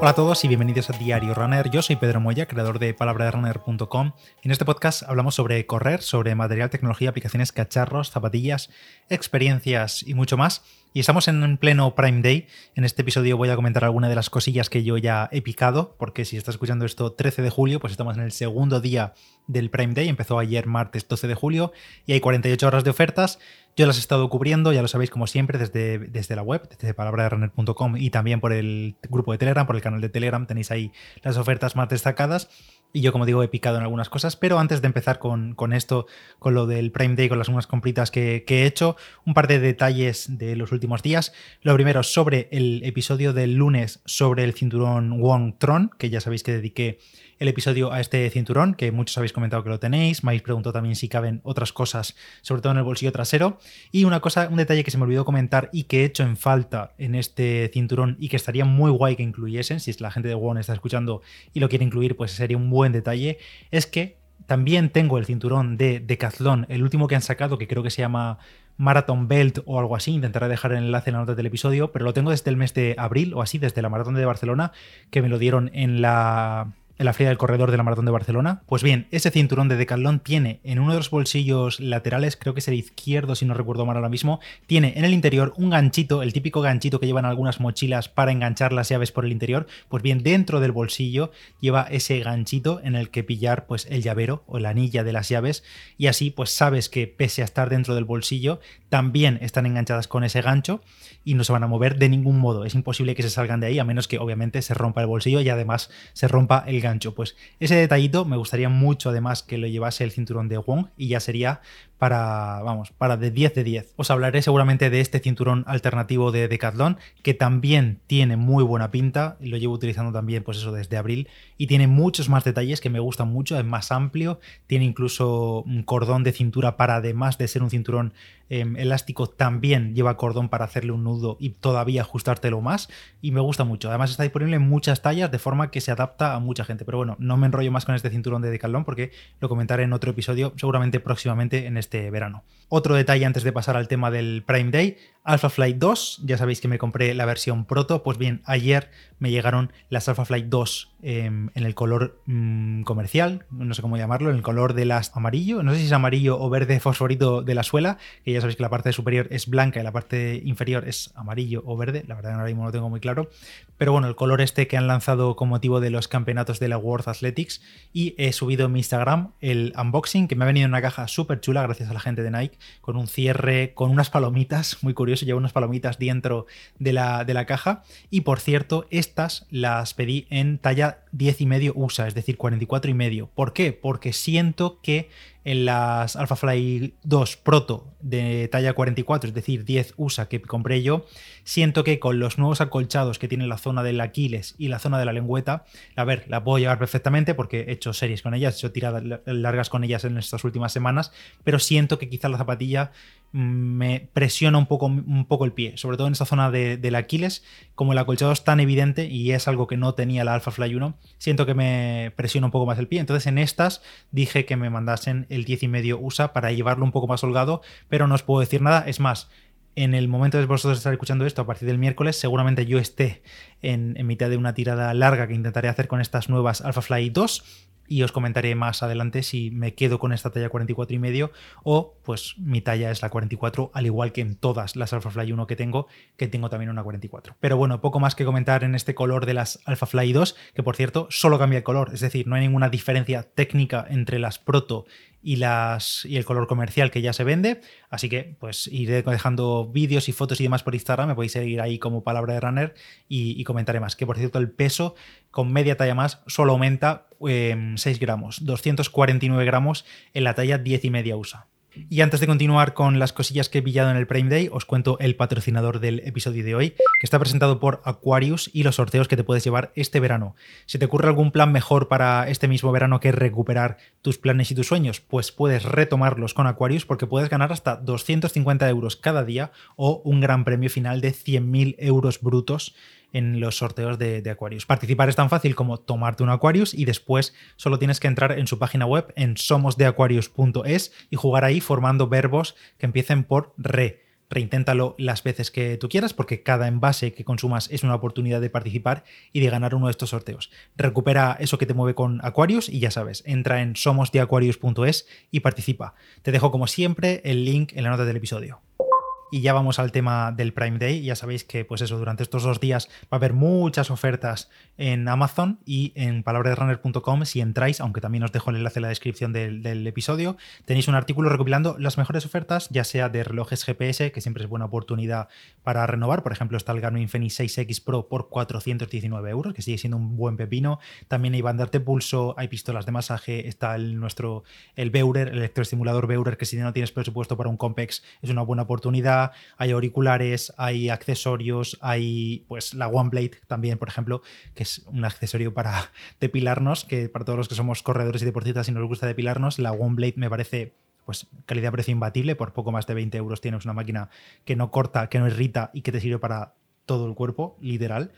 Hola a todos y bienvenidos a Diario Runner. Yo soy Pedro Moya, creador de palabraderunner.com. En este podcast hablamos sobre correr, sobre material, tecnología, aplicaciones, cacharros, zapatillas, experiencias y mucho más. Y estamos en pleno Prime Day. En este episodio voy a comentar algunas de las cosillas que yo ya he picado, porque si estás escuchando esto 13 de julio, pues estamos en el segundo día del Prime Day. Empezó ayer martes 12 de julio y hay 48 horas de ofertas. Yo las he estado cubriendo, ya lo sabéis como siempre, desde, desde la web, desde palabraderunner.com y también por el grupo de Telegram, por el canal de Telegram, tenéis ahí las ofertas más destacadas. Y yo, como digo, he picado en algunas cosas. Pero antes de empezar con, esto, con lo del Prime Day, con las unas compritas que, que, he hecho, un par de detalles de los últimos días. Lo primero, sobre el episodio del lunes sobre el cinturón Wong Tron, que ya sabéis que dediqué el episodio a este cinturón, que muchos habéis comentado que lo tenéis. Me habéis preguntado también si caben otras cosas, sobre todo en el bolsillo trasero. Y una cosa, un detalle que se me olvidó comentar y que he hecho en falta en este cinturón y que estaría muy guay que incluyesen, si la gente de One está escuchando y lo quiere incluir, pues sería un buen detalle, es que también tengo el cinturón de Decathlon, el último que han sacado, que creo que se llama Marathon Belt o algo así. Intentaré dejar el enlace en la nota del episodio, pero lo tengo desde el mes de abril o así, desde la Maratón de Barcelona, que me lo dieron en la en la feria del corredor de la Maratón de Barcelona. Pues bien, ese cinturón de Decathlon tiene en uno de los bolsillos laterales, creo que es el izquierdo si no recuerdo mal ahora mismo, tiene en el interior un ganchito, el típico ganchito que llevan algunas mochilas para enganchar las llaves por el interior. Pues bien, dentro del bolsillo lleva ese ganchito en el que pillar pues el llavero o la anilla de las llaves y así pues sabes que pese a estar dentro del bolsillo también están enganchadas con ese gancho y no se van a mover de ningún modo. Es imposible que se salgan de ahí a menos que obviamente se rompa el bolsillo y además se rompa el gancho. Pues ese detallito me gustaría mucho además que lo llevase el cinturón de Wong y ya sería para, vamos, para de 10 de 10. Os hablaré seguramente de este cinturón alternativo de Decathlon que también tiene muy buena pinta lo llevo utilizando también pues eso desde abril y tiene muchos más detalles que me gustan mucho, es más amplio, tiene incluso un cordón de cintura para además de ser un cinturón em, elástico también lleva cordón para hacerle un nudo y todavía ajustártelo más y me gusta mucho. Además está disponible en muchas tallas de forma que se adapta a mucha gente, pero bueno, no me enrollo más con este cinturón de Decathlon porque lo comentaré en otro episodio seguramente próximamente en este verano. Otro detalle antes de pasar al tema del Prime Day, Alpha Flight 2, ya sabéis que me compré la versión proto, pues bien, ayer me llegaron las Alpha Flight 2 em, en el color mm, comercial, no sé cómo llamarlo, en el color de las amarillo, no sé si es amarillo o verde fosforito de la suela, que ya sabéis que la parte superior es blanca y la parte inferior es amarillo o verde, la verdad ahora mismo no lo tengo muy claro, pero bueno, el color este que han lanzado con motivo de los campeonatos de la World Athletics y he subido en mi Instagram el unboxing que me ha venido en una caja súper chula gracias a la gente de Nike, con un cierre, con unas palomitas, muy curioso lleva unas palomitas dentro de la, de la caja. Y por cierto, estas las pedí en talla 10 y medio USA, es decir, 44 y medio. ¿Por qué? Porque siento que en las Alpha Fly 2 Proto de talla 44, es decir, 10 USA que compré yo, siento que con los nuevos acolchados que tiene la zona del Aquiles y la zona de la lengüeta, a ver, la puedo llevar perfectamente porque he hecho series con ellas, he hecho tiradas largas con ellas en estas últimas semanas, pero siento que quizás la zapatilla me presiona un poco, un poco el pie, sobre todo en esta zona de, del Aquiles, como el acolchado es tan evidente y es algo que no tenía la Alpha Fly 1, siento que me presiona un poco más el pie, entonces en estas dije que me mandasen el 10 y medio USA para llevarlo un poco más holgado, pero no os puedo decir nada. Es más, en el momento de vosotros estar escuchando esto, a partir del miércoles, seguramente yo esté en, en mitad de una tirada larga que intentaré hacer con estas nuevas Alpha Fly 2 y os comentaré más adelante si me quedo con esta talla 44 y medio o pues mi talla es la 44 al igual que en todas las Alpha Fly 1 que tengo que tengo también una 44 pero bueno poco más que comentar en este color de las Alpha Fly 2 que por cierto solo cambia el color es decir no hay ninguna diferencia técnica entre las Proto y, las, y el color comercial que ya se vende. Así que pues iré dejando vídeos y fotos y demás por Instagram. Me podéis seguir ahí como palabra de runner y, comentaré más. Que por cierto, el peso con media talla más solo aumenta 6 em, gramos, 249 gramos en la talla 10 y media USA. Y antes de continuar con las cosillas que he pillado en el Prime Day, os cuento el patrocinador del episodio de hoy, que está presentado por Aquarius y los sorteos que te puedes llevar este verano. Si te ocurre algún plan mejor para este mismo verano que recuperar tus planes y tus sueños, pues puedes retomarlos con Aquarius porque puedes ganar hasta 250 euros cada día o un gran premio final de 100.000 euros brutos en los sorteos de, Aquarius. Participar es tan fácil como tomarte un Aquarius y después solo tienes que entrar en su página web en somosdeaquarius.es y jugar ahí formando verbos que empiecen por re reinténtalo las veces que tú quieras porque cada envase que consumas es una oportunidad de participar y de ganar uno de estos sorteos. Recupera eso que te mueve con Aquarius y ya sabes, entra en somosdeaquarius.es y participa. Te dejo como siempre el link en la nota del episodio. Y ya vamos al tema del Prime Day. Ya sabéis que, pues eso, durante estos dos días va a haber muchas ofertas en Amazon y en palabrasrunner.com. Si entráis, aunque también os dejo el enlace en la descripción del, episodio, tenéis un artículo recopilando las mejores ofertas, ya sea de relojes GPS, que siempre es buena oportunidad para renovar. Por ejemplo, está el Garmin Fenix 6X Pro por 419 euros, que sigue siendo un buen pepino. También hay bandas de pulso, hay pistolas de masaje, está el nuestro el Beurer, el electroestimulador Beurer, que si no tienes presupuesto para un Compex es una buena oportunidad hay auriculares, hay accesorios, hay pues la OneBlade también, por ejemplo, que es un accesorio para depilarnos, que para todos los que somos corredores y deportistas y nos gusta depilarnos, la OneBlade me parece pues calidad-precio imbatible, por poco más de 20 euros tienes una máquina que no corta, que no irrita y que te sirve para todo el cuerpo, literal.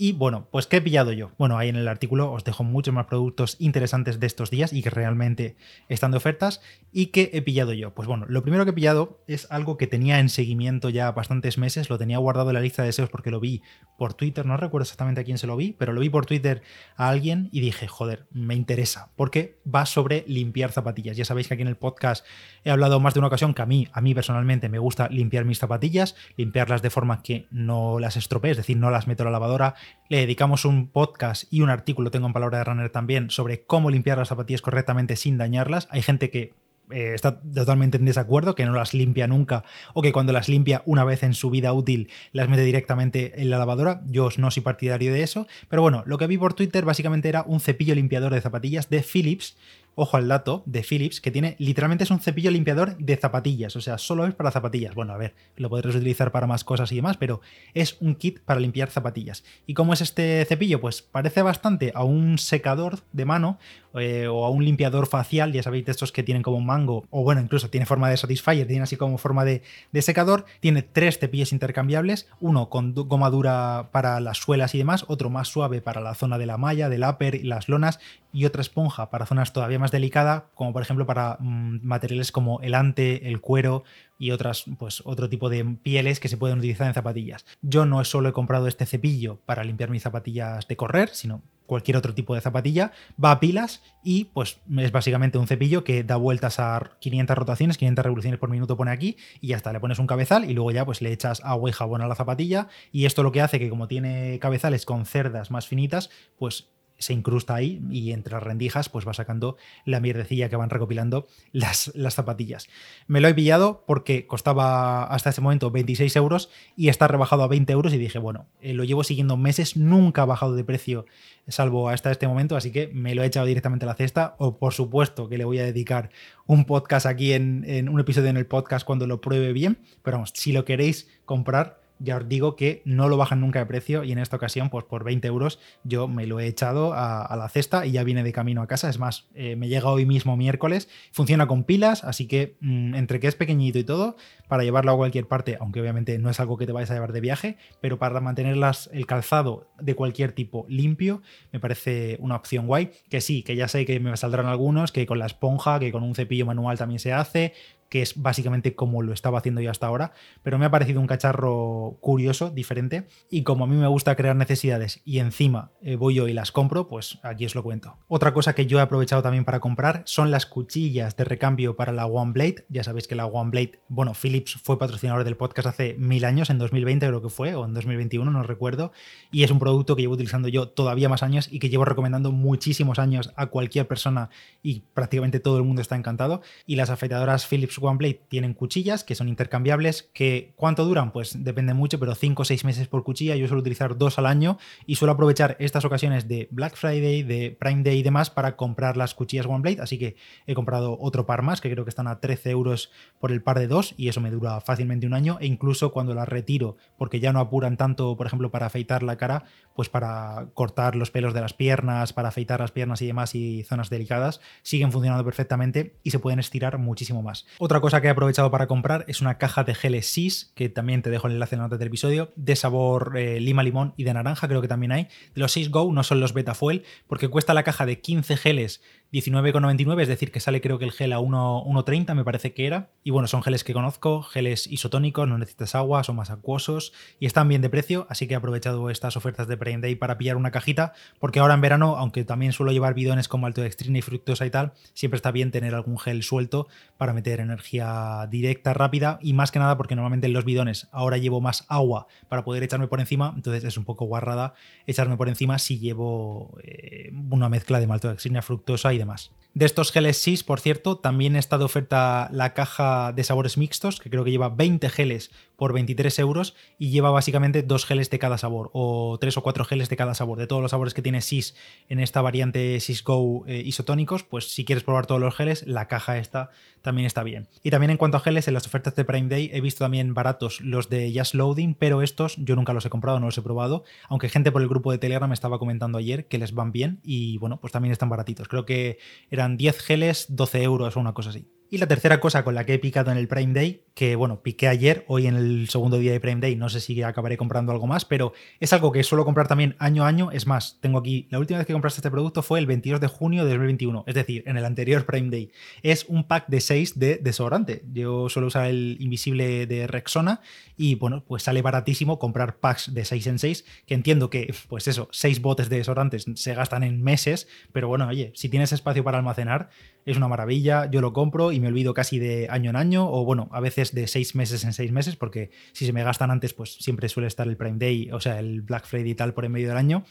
Y bueno, pues ¿qué he pillado yo? Bueno, ahí en el artículo os dejo muchos más productos interesantes de estos días y que realmente están de ofertas. ¿Y qué he pillado yo? Pues bueno, lo primero que he pillado es algo que tenía en seguimiento ya bastantes meses, lo tenía guardado en la lista de deseos porque lo vi por Twitter, no recuerdo exactamente a quién se lo vi, pero lo vi por Twitter a alguien y dije, joder, me interesa, porque va sobre limpiar zapatillas. Ya sabéis que aquí en el podcast he hablado más de una ocasión que a mí, a mí personalmente me gusta limpiar mis zapatillas, limpiarlas de forma que no las estropee, es decir, no las meto a la lavadora, le dedicamos un podcast y un artículo, tengo en Palabra de Runner también, sobre cómo limpiar las zapatillas correctamente sin dañarlas. Hay gente que eh, está totalmente en desacuerdo, que no las limpia nunca o que cuando las limpia una vez en su vida útil las mete directamente en la lavadora. Yo no soy partidario de eso, pero bueno, lo que vi por Twitter básicamente era un cepillo limpiador de zapatillas de Philips ojo al dato, de Philips, que tiene literalmente es un cepillo limpiador de zapatillas, o sea, solo es para zapatillas. Bueno, a ver, lo podréis utilizar para más cosas y demás, pero es un kit para limpiar zapatillas. ¿Y cómo es este cepillo? Pues parece bastante a un secador de mano eh, o a un limpiador facial, ya sabéis estos que tienen como mango, o bueno, incluso tiene forma de Satisfyer, tiene así como forma de, de secador, tiene tres cepillos intercambiables, uno con goma dura para las suelas y demás, otro más suave para la zona de la malla, del upper y las lonas, y otra esponja para zonas todavía más delicada, como por ejemplo para mm, materiales como el ante, el cuero y otras, pues otro tipo de pieles que se pueden utilizar en zapatillas. Yo no solo he comprado este cepillo para limpiar mis zapatillas de correr, sino cualquier otro tipo de zapatilla, va a pilas y pues es básicamente un cepillo que da vueltas a 500 rotaciones, 500 revoluciones por minuto pone aquí y ya está, le pones un cabezal y luego ya pues le echas agua y jabón a la zapatilla y esto lo que hace que como tiene cabezales con cerdas más finitas, pues se incrusta ahí y entre las rendijas pues va sacando la mierdecilla que van recopilando las, las, zapatillas. Me lo he pillado porque costaba hasta ese momento 26 euros y está rebajado a 20 euros y dije, bueno, eh, lo llevo siguiendo meses, nunca ha bajado de precio salvo hasta este momento, así que me lo he echado directamente a la cesta o por supuesto que le voy a dedicar un podcast aquí en, en un episodio en el podcast cuando lo pruebe bien, pero vamos, si lo queréis comprar ya os digo que no lo bajan nunca de precio y en esta ocasión, pues por 20 euros, yo me lo he echado a, la cesta y ya viene de camino a casa. Es más, eh, me llega hoy mismo miércoles, funciona con pilas, así que mm, entre que es pequeñito y todo, para llevarlo a cualquier parte, aunque obviamente no es algo que te vayas a llevar de viaje, pero para mantener el calzado de cualquier tipo limpio, me parece una opción guay. Que sí, que ya sé que me saldrán algunos, que con la esponja, que con un cepillo manual también se hace, que es básicamente como lo estaba haciendo yo hasta ahora, pero me ha parecido un cacharro curioso, diferente, y como a mí me gusta crear necesidades y encima eh, voy yo y las compro, pues aquí os lo cuento. Otra cosa que yo he aprovechado también para comprar son las cuchillas de recambio para la OneBlade. Ya sabéis que la OneBlade, bueno, Philips fue patrocinador del podcast hace mil años, en 2020 creo que fue, o en 2021, no recuerdo, y es un producto que llevo utilizando yo todavía más años y que llevo recomendando muchísimos años a cualquier persona y prácticamente todo el mundo está encantado. Y las afeitadoras Philips OneBlade tienen cuchillas que son intercambiables, que ¿cuánto duran? Pues depende mucho, pero 5 o 6 meses por cuchilla. Yo suelo utilizar dos al año y suelo aprovechar estas ocasiones de Black Friday, de Prime Day y demás para comprar las cuchillas OneBlade. Así que he comprado otro par más, que creo que están a 13 euros por el par de dos y eso me dura fácilmente un año. E incluso cuando las retiro, porque ya no apuran tanto, por ejemplo, para afeitar la cara, pues para cortar los pelos de las piernas, para afeitar las piernas y demás y zonas delicadas, siguen funcionando perfectamente y se pueden estirar muchísimo más Otra cosa que he aprovechado para comprar es una caja de geles SIS, que también te dejo el enlace en la nota del episodio, de sabor eh, lima limón y de naranja, creo que también hay. De los 6 Go no son los Beta Fuel, porque cuesta la caja de 15 geles 19,99, es decir, que sale creo que el gel a 1,30 me parece que era. Y bueno, son geles que conozco, geles isotónicos, no necesitas agua, son más acuosos y están bien de precio, así que he aprovechado estas ofertas de Prime Day para pillar una cajita, porque ahora en verano, aunque también suelo llevar bidones como altoextrina y fructosa y tal, siempre está bien tener algún gel suelto para meter energía directa, rápida y más que nada porque normalmente en los bidones ahora llevo más agua para poder echarme por encima, entonces es un poco guarrada echarme por encima si llevo eh, una mezcla de maltodextrina, fructosa y demás. De estos geles SIS, por cierto, también está de oferta la caja de sabores mixtos, que creo que lleva 20 geles por 23 euros y lleva básicamente dos geles de cada sabor, o tres o cuatro geles de cada sabor. De todos los sabores que tiene SIS en esta variante SIS Go eh, isotónicos, pues si quieres probar todos los geles, la caja esta también está bien. Y también en cuanto a geles, en las ofertas de Prime Day he visto también baratos los de Just Loading, pero estos yo nunca los he comprado, no los he probado, aunque gente por el grupo de Telegram estaba comentando ayer que les van bien y bueno, pues también están baratitos. Creo que eran 10 geles, 12 euros o una cosa así. Y la tercera cosa con la que he picado en el Prime Day, que bueno, piqué ayer, hoy en el segundo día de Prime Day, no sé si acabaré comprando algo más, pero es algo que suelo comprar también año a año. Es más, tengo aquí, la última vez que compraste este producto fue el 22 de junio de 2021, es decir, en el anterior Prime Day. Es un pack de 6 de desodorante. Yo suelo usar el invisible de Rexona y bueno, pues sale baratísimo comprar packs de 6 en 6, que entiendo que, pues eso, 6 botes de desodorantes se gastan en meses, pero bueno, oye, si tienes espacio para almacenar, es una maravilla, yo lo compro y me olvido casi de año en año, o bueno, a veces de seis meses en seis meses, porque si se me gastan antes, pues siempre suele estar el Prime Day, o sea, el Black Friday y tal por en medio del año.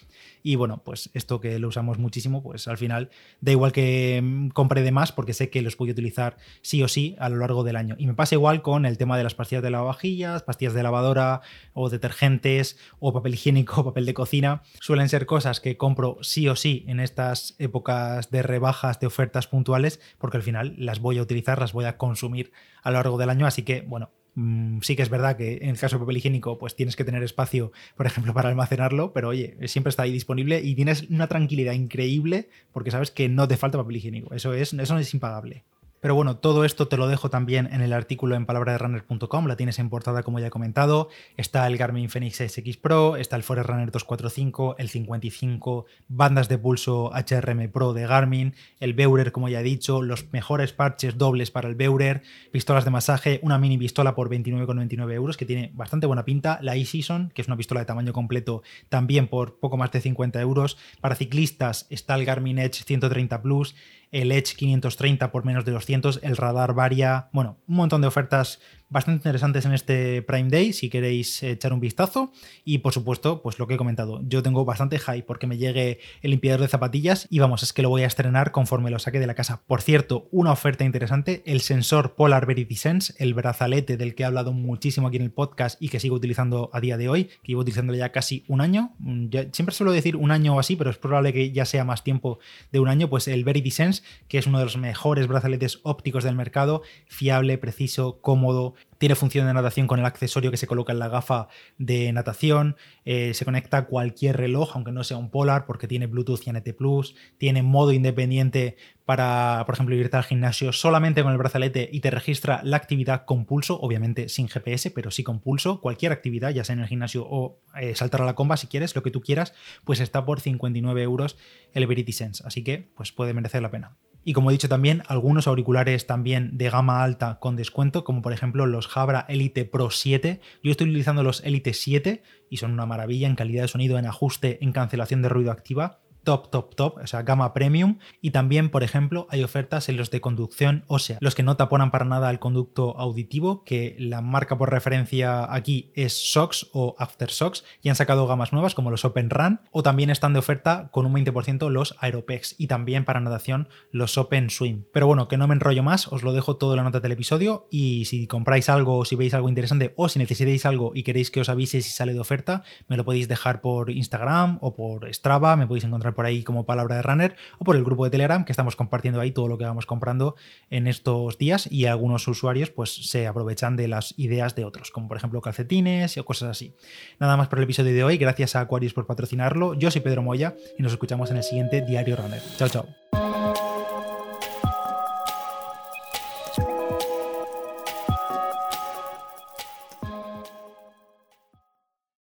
Y bueno, pues esto que lo usamos muchísimo, pues al final da igual que mm, compre de más, porque sé que los voy a utilizar sí o sí a lo largo del año. Y me pasa igual con el tema de las pastillas de lavavajillas, pastillas de lavadora, o detergentes, o papel higiénico, papel de cocina. Suelen ser cosas que compro sí o sí en estas épocas de rebajas, de ofertas puntuales porque al final las voy a utilizar, las voy a consumir a lo largo del año, así que bueno, mm, sí que es verdad que en el caso de papel higiénico, pues tienes que tener espacio, por ejemplo, para almacenarlo, pero oye, siempre está ahí disponible y tienes una tranquilidad increíble porque sabes que no te falta papel higiénico. Eso es, eso es impagable. Pero bueno, todo esto te lo dejo también en el artículo en palabraderunner.com, la tienes en portada como ya he comentado. Está el Garmin Fenix SX Pro, está el Forerunner 245, el 55, bandas de pulso HRM Pro de Garmin, el Beurer como ya he dicho, los mejores parches dobles para el Beurer, pistolas de masaje, una mini pistola por 29,99 euros que tiene bastante buena pinta, la E-Season, que es una pistola de tamaño completo también por poco más de 50 euros. Para ciclistas está el Garmin Edge 130 Plus, el Edge 530 por menos de 200, el radar varia, bueno, un montón de ofertas bastante interesantes en este Prime Day si queréis echar un vistazo. Y por supuesto pues lo que he comentado yo tengo bastante hype porque me llegue el limpiador de zapatillas y vamos es que lo voy a estrenar conforme lo saque de la casa. Por cierto una oferta interesante el sensor Polar Verity Sense el brazalete del que he hablado muchísimo aquí en el podcast y que sigo utilizando a día de hoy que llevo utilizando ya casi un año mm, siempre suelo decir un año o así pero es probable que ya sea más tiempo de un año pues el Verity Sense que es uno de los mejores brazaletes ópticos del mercado fiable preciso cómodo tiene función de natación con el accesorio que se coloca en la gafa de natación. Eh, se conecta a cualquier reloj, aunque no sea un Polar, porque tiene Bluetooth y NT Plus. Tiene modo independiente para, por ejemplo, irte al gimnasio solamente con el brazalete y te registra la actividad con pulso, obviamente sin GPS, pero sí con pulso. Cualquier actividad, ya sea en el gimnasio o eh, saltar a la comba si quieres, lo que tú quieras, pues está por 59 euros el Verity Sense. Así que, pues puede merecer la pena. Y como he dicho también, algunos auriculares también de gama alta con descuento, como por ejemplo los Jabra Elite Pro 7. Yo estoy utilizando los Elite 7 y son una maravilla en calidad de sonido, en ajuste, en cancelación de ruido activa top, top, top, o sea, gama premium. Y también, por ejemplo, hay ofertas en los de conducción ósea, los que no taponan para nada el conducto auditivo, que la marca por referencia aquí es SOX o AfterSOX, y han sacado gamas nuevas como los Open Run, o también están de oferta con un 20% los Aeropex, y también para nadación los Open Swim. Pero bueno, que no me enrollo más, os lo dejo todo en la nota del episodio, y si compráis algo, si veis algo interesante, o si necesitáis algo y queréis que os avise si sale de oferta, me lo podéis dejar por Instagram o por Strava, me podéis encontrar por ahí como palabra de runner o por el grupo de Telegram que estamos compartiendo ahí todo lo que vamos comprando en estos días y algunos usuarios pues se aprovechan de las ideas de otros, como por ejemplo calcetines o cosas así. Nada más por el episodio de hoy, gracias a Aquarius por patrocinarlo. Yo soy Pedro Moya y nos escuchamos en el siguiente Diario Runner. Chao, chao.